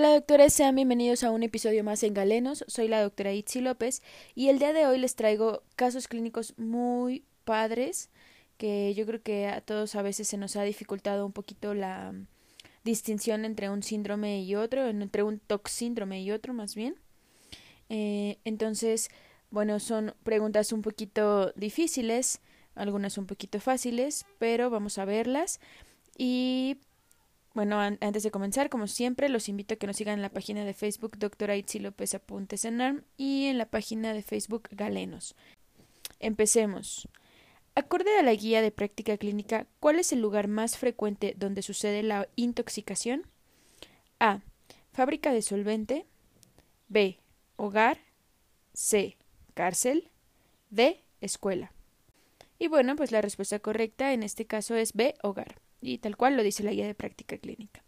Hola doctores, sean bienvenidos a un episodio más en Galenos. Soy la doctora Itzi López y el día de hoy les traigo casos clínicos muy padres que yo creo que a todos a veces se nos ha dificultado un poquito la distinción entre un síndrome y otro, entre un toxíndrome y otro más bien. Eh, entonces, bueno, son preguntas un poquito difíciles, algunas un poquito fáciles, pero vamos a verlas. Y bueno, antes de comenzar, como siempre, los invito a que nos sigan en la página de Facebook Doctora Itzi López Apuntes en ARM y en la página de Facebook Galenos. Empecemos. Acorde a la guía de práctica clínica, ¿cuál es el lugar más frecuente donde sucede la intoxicación? A. Fábrica de solvente. B. Hogar. C. Cárcel. D. Escuela. Y bueno, pues la respuesta correcta en este caso es B. Hogar y tal cual lo dice la guía de práctica clínica.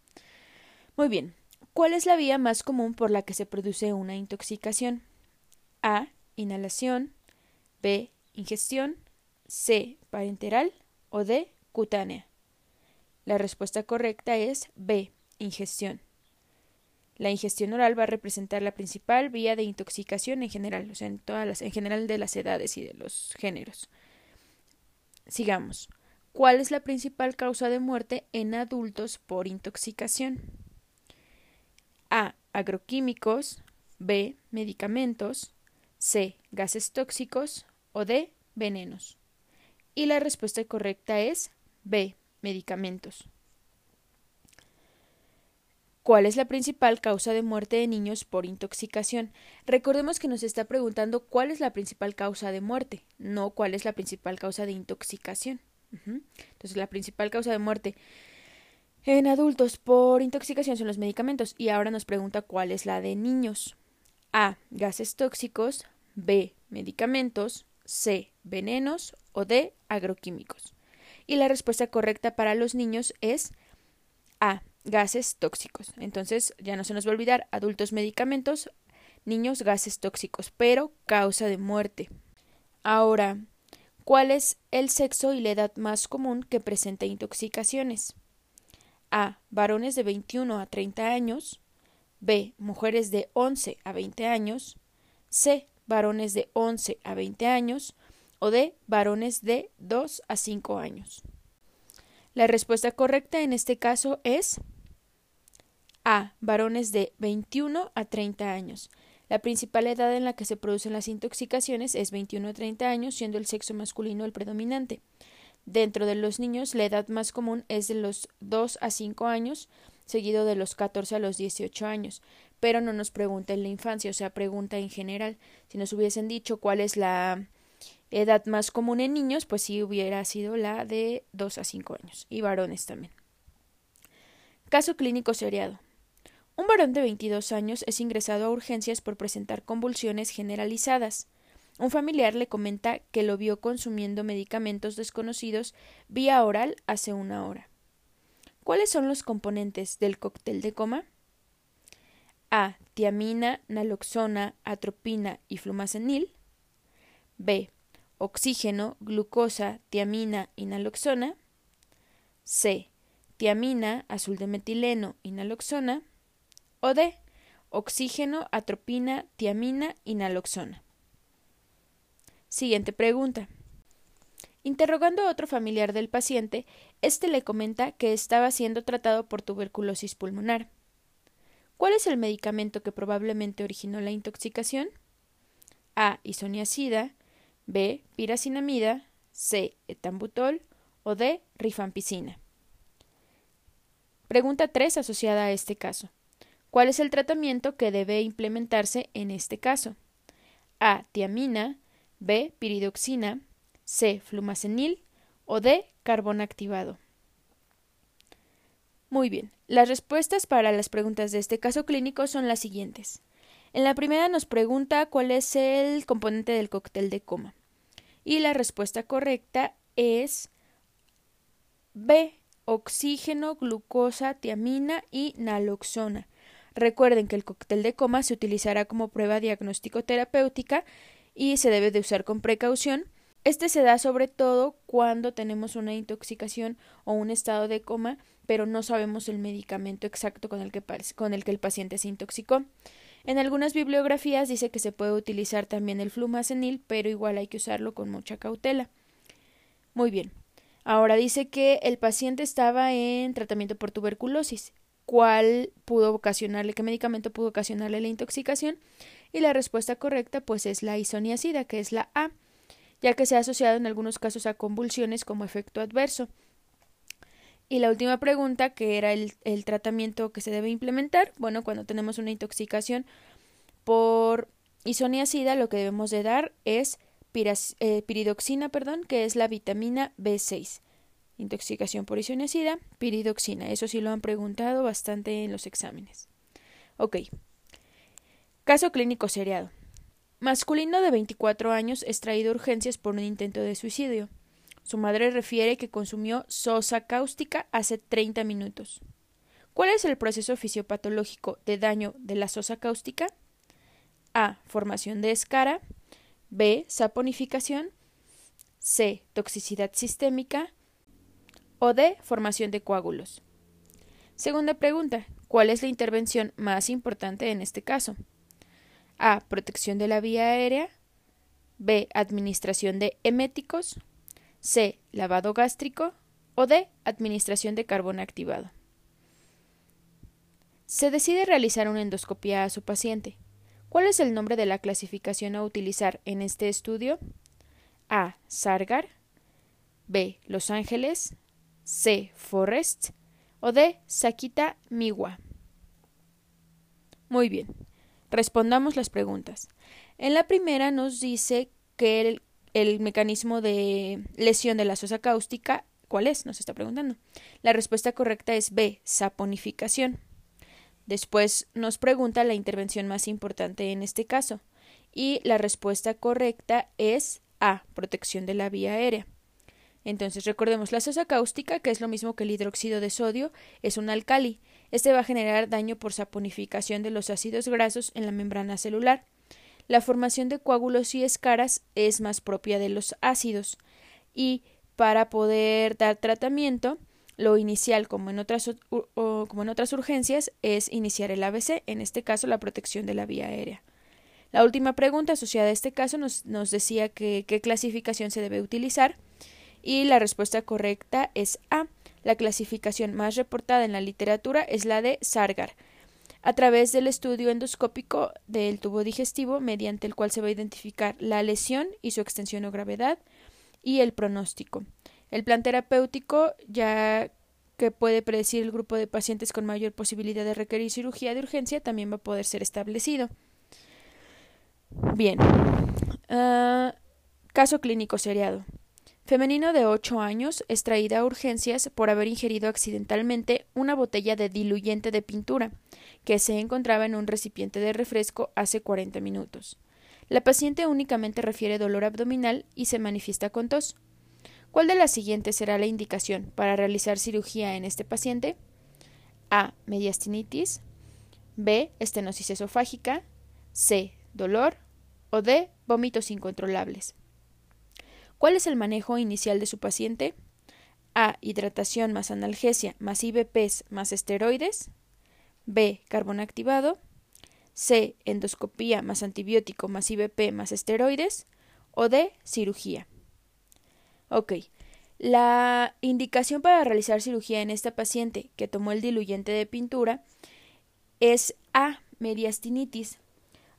Muy bien, ¿cuál es la vía más común por la que se produce una intoxicación? A. Inhalación. B. Ingestión. C. Parenteral. O D. Cutánea. La respuesta correcta es B. Ingestión. La ingestión oral va a representar la principal vía de intoxicación en general, o sea, en todas las, en general de las edades y de los géneros. Sigamos. ¿Cuál es la principal causa de muerte en adultos por intoxicación? A. Agroquímicos. B. Medicamentos. C. Gases tóxicos. O D. Venenos. Y la respuesta correcta es B. Medicamentos. ¿Cuál es la principal causa de muerte de niños por intoxicación? Recordemos que nos está preguntando cuál es la principal causa de muerte, no cuál es la principal causa de intoxicación. Entonces, la principal causa de muerte en adultos por intoxicación son los medicamentos. Y ahora nos pregunta cuál es la de niños. A. Gases tóxicos. B. Medicamentos. C. Venenos. O D. Agroquímicos. Y la respuesta correcta para los niños es A. Gases tóxicos. Entonces, ya no se nos va a olvidar adultos medicamentos, niños gases tóxicos, pero causa de muerte. Ahora, ¿Cuál es el sexo y la edad más común que presenta intoxicaciones? A. Varones de 21 a 30 años. B. Mujeres de 11 a 20 años. C. Varones de 11 a 20 años. O D. Varones de 2 a 5 años. La respuesta correcta en este caso es A. Varones de 21 a 30 años. La principal edad en la que se producen las intoxicaciones es 21 a 30 años, siendo el sexo masculino el predominante. Dentro de los niños, la edad más común es de los 2 a 5 años, seguido de los 14 a los 18 años. Pero no nos pregunta en la infancia, o sea, pregunta en general. Si nos hubiesen dicho cuál es la edad más común en niños, pues sí hubiera sido la de 2 a 5 años, y varones también. Caso clínico seriado. Un varón de 22 años es ingresado a urgencias por presentar convulsiones generalizadas. Un familiar le comenta que lo vio consumiendo medicamentos desconocidos vía oral hace una hora. ¿Cuáles son los componentes del cóctel de coma? A. Tiamina, naloxona, atropina y flumacenil. B. Oxígeno, glucosa, tiamina y naloxona. C. Tiamina, azul de metileno y naloxona o D. Oxígeno, atropina, tiamina y naloxona. Siguiente pregunta. Interrogando a otro familiar del paciente, éste le comenta que estaba siendo tratado por tuberculosis pulmonar. ¿Cuál es el medicamento que probablemente originó la intoxicación? A. Isoniazida. B. Piracinamida. C. Etambutol. O D. Rifampicina. Pregunta 3 asociada a este caso. ¿Cuál es el tratamiento que debe implementarse en este caso? A. Tiamina. B. Piridoxina. C. Flumacenil. O D. Carbón activado. Muy bien. Las respuestas para las preguntas de este caso clínico son las siguientes. En la primera nos pregunta cuál es el componente del cóctel de coma. Y la respuesta correcta es B. Oxígeno, glucosa, tiamina y naloxona. Recuerden que el cóctel de coma se utilizará como prueba diagnóstico terapéutica y se debe de usar con precaución Este se da sobre todo cuando tenemos una intoxicación o un estado de coma, pero no sabemos el medicamento exacto con el que, con el, que el paciente se intoxicó. En algunas bibliografías dice que se puede utilizar también el flumacenil, pero igual hay que usarlo con mucha cautela. Muy bien. Ahora dice que el paciente estaba en tratamiento por tuberculosis. ¿Cuál pudo ocasionarle, qué medicamento pudo ocasionarle la intoxicación? Y la respuesta correcta pues es la isoniazida, que es la A, ya que se ha asociado en algunos casos a convulsiones como efecto adverso. Y la última pregunta, que era el, el tratamiento que se debe implementar, bueno, cuando tenemos una intoxicación por isoniazida, lo que debemos de dar es eh, piridoxina, perdón, que es la vitamina B6. Intoxicación por isoniazida, piridoxina. Eso sí lo han preguntado bastante en los exámenes. Ok. Caso clínico seriado. Masculino de 24 años extraído urgencias por un intento de suicidio. Su madre refiere que consumió sosa cáustica hace 30 minutos. ¿Cuál es el proceso fisiopatológico de daño de la sosa cáustica? A. Formación de escara. B. Saponificación. C. Toxicidad sistémica. O D. Formación de coágulos. Segunda pregunta. ¿Cuál es la intervención más importante en este caso? A. Protección de la vía aérea. B. Administración de eméticos. C. Lavado gástrico. O D. Administración de carbón activado. Se decide realizar una endoscopia a su paciente. ¿Cuál es el nombre de la clasificación a utilizar en este estudio? A. Sargar. B. Los Ángeles. C. Forrest. O D. Sakita Miwa. Muy bien. Respondamos las preguntas. En la primera nos dice que el, el mecanismo de lesión de la sosa cáustica, ¿cuál es? Nos está preguntando. La respuesta correcta es B. Saponificación. Después nos pregunta la intervención más importante en este caso y la respuesta correcta es A. Protección de la vía aérea. Entonces recordemos la sosa cáustica, que es lo mismo que el hidróxido de sodio, es un alcali. Este va a generar daño por saponificación de los ácidos grasos en la membrana celular. La formación de coágulos y escaras es más propia de los ácidos y para poder dar tratamiento lo inicial, como en, otras, como en otras urgencias, es iniciar el ABC, en este caso la protección de la vía aérea. La última pregunta asociada a este caso nos, nos decía que, qué clasificación se debe utilizar y la respuesta correcta es A. La clasificación más reportada en la literatura es la de Sargar, a través del estudio endoscópico del tubo digestivo, mediante el cual se va a identificar la lesión y su extensión o gravedad y el pronóstico. El plan terapéutico, ya que puede predecir el grupo de pacientes con mayor posibilidad de requerir cirugía de urgencia, también va a poder ser establecido. Bien. Ah, caso clínico seriado. Femenino de 8 años extraída a urgencias por haber ingerido accidentalmente una botella de diluyente de pintura que se encontraba en un recipiente de refresco hace 40 minutos. La paciente únicamente refiere dolor abdominal y se manifiesta con tos. ¿Cuál de las siguientes será la indicación para realizar cirugía en este paciente? A. Mediastinitis. B. Estenosis esofágica. C. Dolor. O D. Vómitos incontrolables. ¿Cuál es el manejo inicial de su paciente? A. Hidratación más analgesia más IVPs más esteroides. B. Carbón activado. C. Endoscopía más antibiótico más IVP más esteroides. O D. Cirugía. Ok. La indicación para realizar cirugía en esta paciente que tomó el diluyente de pintura es A. Mediastinitis.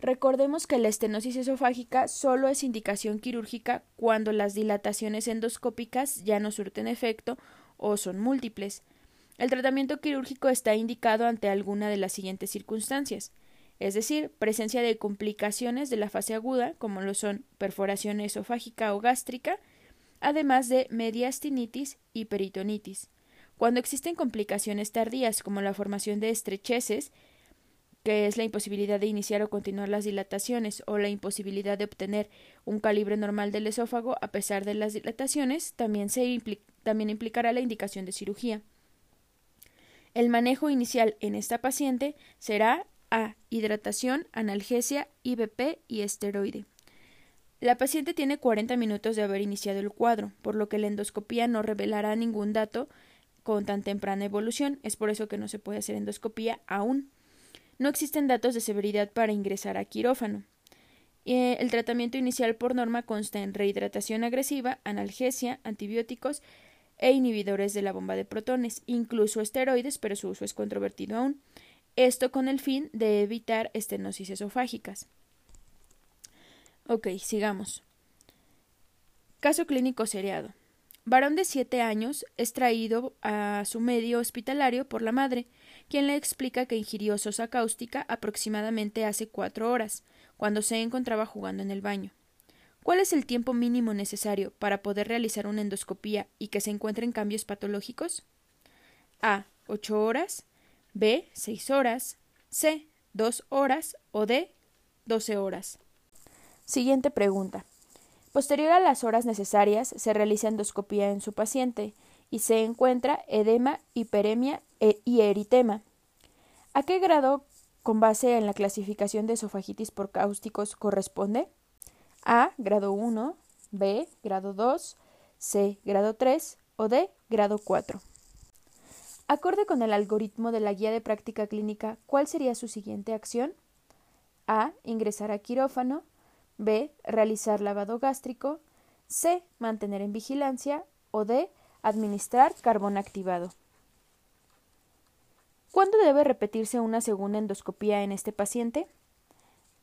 Recordemos que la estenosis esofágica solo es indicación quirúrgica cuando las dilataciones endoscópicas ya no surten efecto o son múltiples. El tratamiento quirúrgico está indicado ante alguna de las siguientes circunstancias, es decir, presencia de complicaciones de la fase aguda, como lo son perforación esofágica o gástrica, además de mediastinitis y peritonitis. Cuando existen complicaciones tardías como la formación de estrecheces, que es la imposibilidad de iniciar o continuar las dilataciones o la imposibilidad de obtener un calibre normal del esófago a pesar de las dilataciones, también, se también implicará la indicación de cirugía. El manejo inicial en esta paciente será A. Hidratación, analgesia, IVP y esteroide. La paciente tiene 40 minutos de haber iniciado el cuadro, por lo que la endoscopía no revelará ningún dato con tan temprana evolución. Es por eso que no se puede hacer endoscopía aún. No existen datos de severidad para ingresar a quirófano. Eh, el tratamiento inicial por norma consta en rehidratación agresiva, analgesia, antibióticos e inhibidores de la bomba de protones, incluso esteroides, pero su uso es controvertido aún. Esto con el fin de evitar estenosis esofágicas. Ok, sigamos. Caso clínico seriado. Varón de siete años es traído a su medio hospitalario por la madre, quien le explica que ingirió sosa cáustica aproximadamente hace cuatro horas, cuando se encontraba jugando en el baño. ¿Cuál es el tiempo mínimo necesario para poder realizar una endoscopía y que se encuentren cambios patológicos? A. 8 horas, B. 6 horas, C. 2 horas o D. 12 horas. Siguiente pregunta. Posterior a las horas necesarias, se realiza endoscopía en su paciente y se encuentra edema, hiperemia e, y eritema. ¿A qué grado, con base en la clasificación de esofagitis por cáusticos, corresponde? A. Grado 1, B. Grado 2, C. Grado 3 o D. Grado 4. Acorde con el algoritmo de la guía de práctica clínica, ¿cuál sería su siguiente acción? A. Ingresar a quirófano. B. Realizar lavado gástrico. C. Mantener en vigilancia. O D. Administrar carbón activado. ¿Cuándo debe repetirse una segunda endoscopía en este paciente?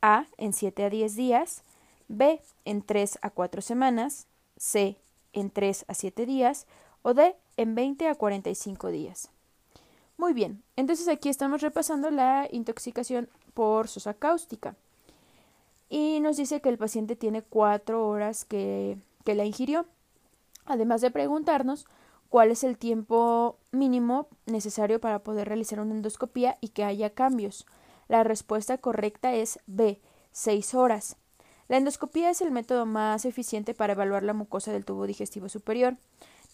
A. En 7 a 10 días. B. En 3 a 4 semanas. C. En 3 a 7 días. O D. En 20 a 45 días. Muy bien, entonces aquí estamos repasando la intoxicación por sosa cáustica y nos dice que el paciente tiene cuatro horas que, que la ingirió. Además de preguntarnos cuál es el tiempo mínimo necesario para poder realizar una endoscopía y que haya cambios. La respuesta correcta es B, seis horas. La endoscopía es el método más eficiente para evaluar la mucosa del tubo digestivo superior,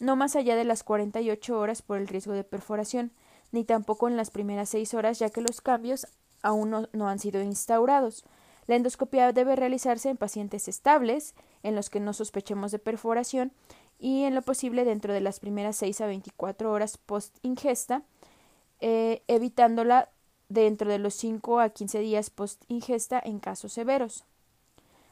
no más allá de las 48 horas por el riesgo de perforación, ni tampoco en las primeras seis horas, ya que los cambios aún no han sido instaurados. La endoscopia debe realizarse en pacientes estables, en los que no sospechemos de perforación y en lo posible dentro de las primeras 6 a 24 horas post ingesta, eh, evitándola dentro de los 5 a 15 días post ingesta en casos severos.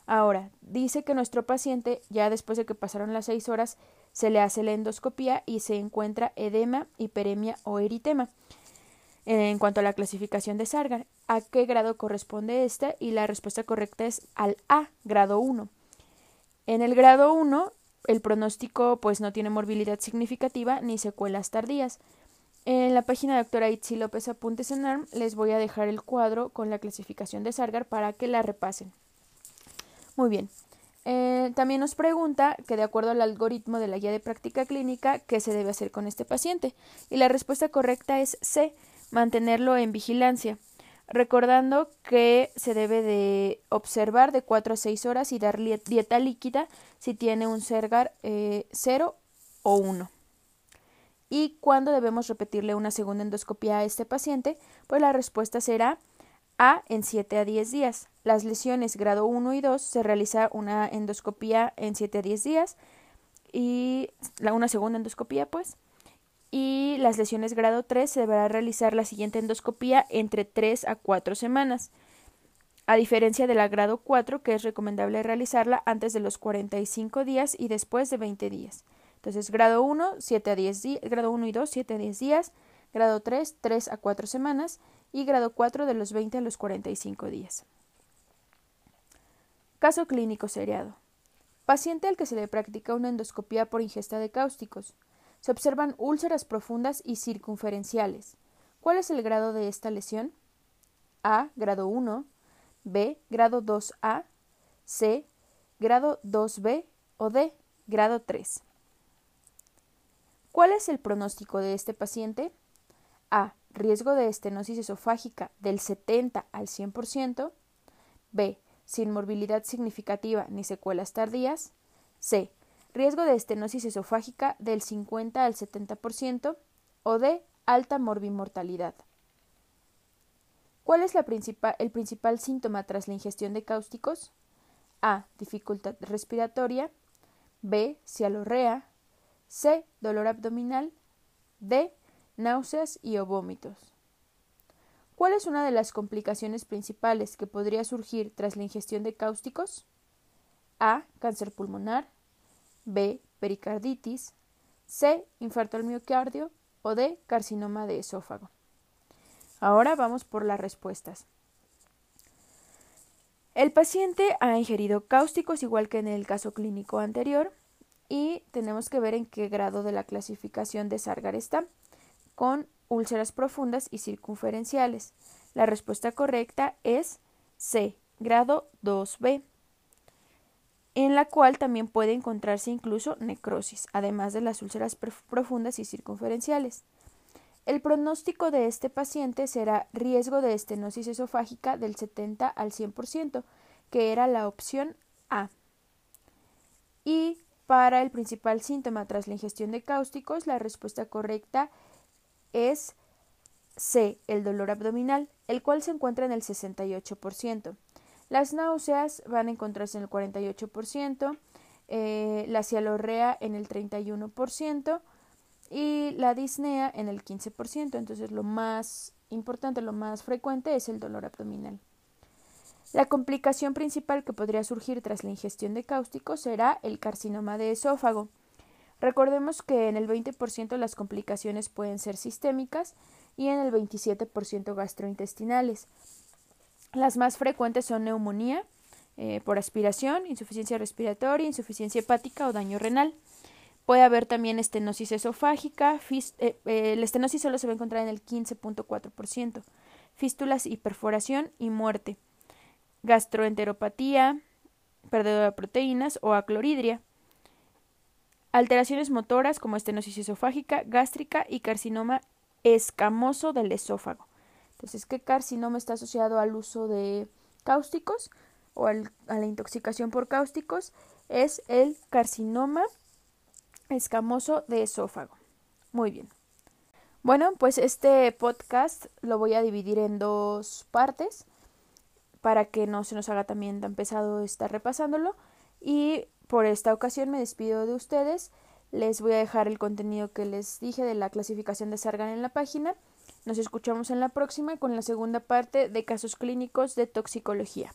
Ahora, dice que nuestro paciente, ya después de que pasaron las 6 horas, se le hace la endoscopia y se encuentra edema, hiperemia o eritema. En cuanto a la clasificación de Sargar, ¿a qué grado corresponde esta? Y la respuesta correcta es al A, grado 1. En el grado 1, el pronóstico pues no tiene morbilidad significativa ni secuelas tardías. En la página de doctora Itzi López Apuntes en ARM les voy a dejar el cuadro con la clasificación de Sargar para que la repasen. Muy bien. Eh, también nos pregunta que de acuerdo al algoritmo de la guía de práctica clínica, ¿qué se debe hacer con este paciente? Y la respuesta correcta es C mantenerlo en vigilancia, recordando que se debe de observar de 4 a 6 horas y dar dieta líquida si tiene un Sergar 0 eh, o 1. ¿Y cuándo debemos repetirle una segunda endoscopia a este paciente? Pues la respuesta será A en 7 a 10 días. Las lesiones grado 1 y 2 se realiza una endoscopia en 7 a 10 días y la, una segunda endoscopia pues y las lesiones grado 3 se deberá realizar la siguiente endoscopía entre 3 a 4 semanas, a diferencia de la grado 4 que es recomendable realizarla antes de los 45 días y después de 20 días. Entonces, grado 1, 7 a 10 días, grado 1 y 2, 7 a 10 días, grado 3, 3 a 4 semanas y grado 4 de los 20 a los 45 días. Caso clínico seriado. Paciente al que se le practica una endoscopía por ingesta de cáusticos. Se observan úlceras profundas y circunferenciales. ¿Cuál es el grado de esta lesión? A, grado 1, B, grado 2A, C, grado 2B o D, grado 3. ¿Cuál es el pronóstico de este paciente? A. Riesgo de estenosis esofágica del 70 al 100%. B. Sin morbilidad significativa ni secuelas tardías. C riesgo de estenosis esofágica del 50 al 70% o de alta morbimortalidad. ¿Cuál es el principal síntoma tras la ingestión de cáusticos? A. Dificultad respiratoria. B. Cialorrea. C. Dolor abdominal. D. Náuseas y o vómitos. ¿Cuál es una de las complicaciones principales que podría surgir tras la ingestión de cáusticos? A. Cáncer pulmonar. B. Pericarditis. C. Infarto al miocardio. O D. Carcinoma de esófago. Ahora vamos por las respuestas. El paciente ha ingerido cáusticos igual que en el caso clínico anterior y tenemos que ver en qué grado de la clasificación de Sargar está, con úlceras profundas y circunferenciales. La respuesta correcta es C, grado 2B, en la cual también puede encontrarse incluso necrosis, además de las úlceras profundas y circunferenciales. El pronóstico de este paciente será riesgo de estenosis esofágica del 70 al 100%, que era la opción A. Y para el principal síntoma tras la ingestión de cáusticos, la respuesta correcta es C, el dolor abdominal, el cual se encuentra en el 68%. Las náuseas van a encontrarse en el 48%, eh, la cialorrea en el 31%, y la disnea en el 15%. Entonces lo más importante, lo más frecuente es el dolor abdominal. La complicación principal que podría surgir tras la ingestión de cáusticos será el carcinoma de esófago. Recordemos que en el 20% las complicaciones pueden ser sistémicas y en el 27% gastrointestinales. Las más frecuentes son neumonía eh, por aspiración, insuficiencia respiratoria, insuficiencia hepática o daño renal. Puede haber también estenosis esofágica. Eh, eh, el estenosis solo se va a encontrar en el 15.4%. Fístulas y perforación y muerte. Gastroenteropatía, pérdida de proteínas o acloridria. Alteraciones motoras como estenosis esofágica, gástrica y carcinoma escamoso del esófago. Entonces, ¿qué carcinoma está asociado al uso de cáusticos o a la intoxicación por cáusticos? Es el carcinoma escamoso de esófago. Muy bien. Bueno, pues este podcast lo voy a dividir en dos partes para que no se nos haga también tan pesado estar repasándolo. Y por esta ocasión me despido de ustedes. Les voy a dejar el contenido que les dije de la clasificación de Sargan en la página. Nos escuchamos en la próxima con la segunda parte de casos clínicos de toxicología.